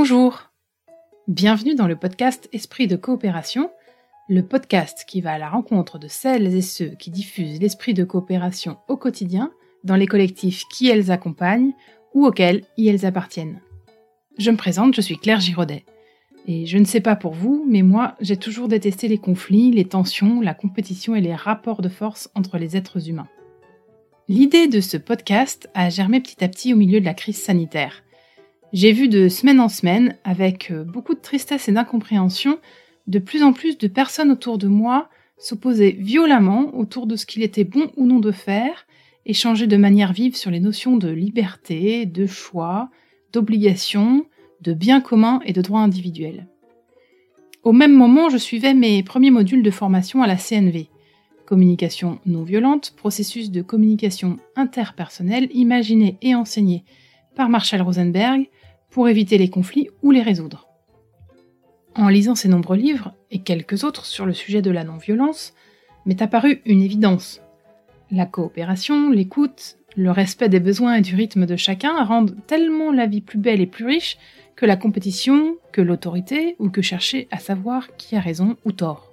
Bonjour Bienvenue dans le podcast Esprit de coopération, le podcast qui va à la rencontre de celles et ceux qui diffusent l'esprit de coopération au quotidien dans les collectifs qui elles accompagnent ou auxquels elles appartiennent. Je me présente, je suis Claire Giraudet. Et je ne sais pas pour vous, mais moi, j'ai toujours détesté les conflits, les tensions, la compétition et les rapports de force entre les êtres humains. L'idée de ce podcast a germé petit à petit au milieu de la crise sanitaire. J'ai vu de semaine en semaine, avec euh, beaucoup de tristesse et d'incompréhension, de plus en plus de personnes autour de moi s'opposer violemment autour de ce qu'il était bon ou non de faire, échanger de manière vive sur les notions de liberté, de choix, d'obligation, de bien commun et de droit individuel. Au même moment, je suivais mes premiers modules de formation à la CNV. Communication non violente, processus de communication interpersonnelle imaginé et enseigné par Marshall Rosenberg pour éviter les conflits ou les résoudre. En lisant ces nombreux livres, et quelques autres sur le sujet de la non-violence, m'est apparue une évidence. La coopération, l'écoute, le respect des besoins et du rythme de chacun rendent tellement la vie plus belle et plus riche que la compétition, que l'autorité ou que chercher à savoir qui a raison ou tort.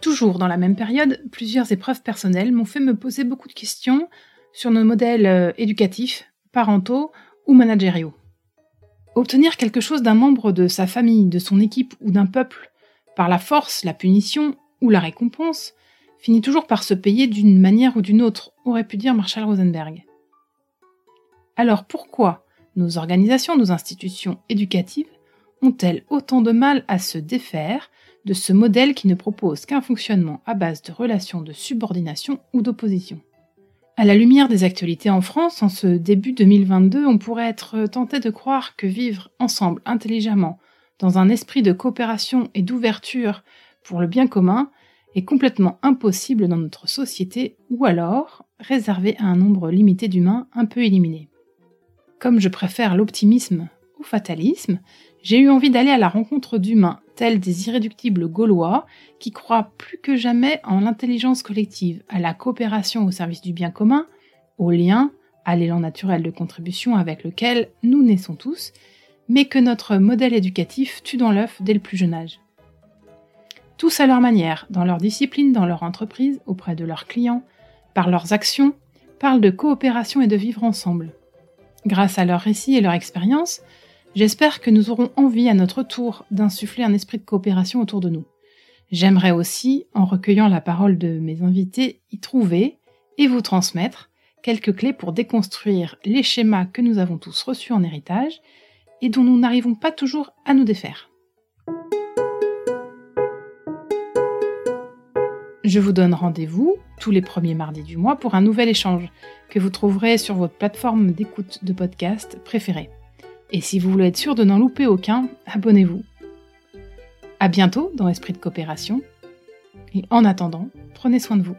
Toujours dans la même période, plusieurs épreuves personnelles m'ont fait me poser beaucoup de questions sur nos modèles euh, éducatifs, parentaux ou managériaux. Obtenir quelque chose d'un membre de sa famille, de son équipe ou d'un peuple, par la force, la punition ou la récompense, finit toujours par se payer d'une manière ou d'une autre, aurait pu dire Marshall Rosenberg. Alors pourquoi nos organisations, nos institutions éducatives ont-elles autant de mal à se défaire de ce modèle qui ne propose qu'un fonctionnement à base de relations de subordination ou d'opposition? À la lumière des actualités en France, en ce début 2022, on pourrait être tenté de croire que vivre ensemble intelligemment, dans un esprit de coopération et d'ouverture pour le bien commun, est complètement impossible dans notre société ou alors réservé à un nombre limité d'humains un peu éliminés. Comme je préfère l'optimisme au fatalisme, j'ai eu envie d'aller à la rencontre d'humains, tels des irréductibles gaulois, qui croient plus que jamais en l'intelligence collective, à la coopération au service du bien commun, au lien, à l'élan naturel de contribution avec lequel nous naissons tous, mais que notre modèle éducatif tue dans l'œuf dès le plus jeune âge. Tous à leur manière, dans leur discipline, dans leur entreprise, auprès de leurs clients, par leurs actions, parlent de coopération et de vivre ensemble. Grâce à leurs récits et leur expérience, j'espère que nous aurons envie à notre tour d'insuffler un esprit de coopération autour de nous. J'aimerais aussi, en recueillant la parole de mes invités, y trouver et vous transmettre quelques clés pour déconstruire les schémas que nous avons tous reçus en héritage et dont nous n'arrivons pas toujours à nous défaire. Je vous donne rendez-vous tous les premiers mardis du mois pour un nouvel échange que vous trouverez sur votre plateforme d'écoute de podcast préférée. Et si vous voulez être sûr de n'en louper aucun, abonnez-vous. À bientôt dans Esprit de coopération. Et en attendant, prenez soin de vous.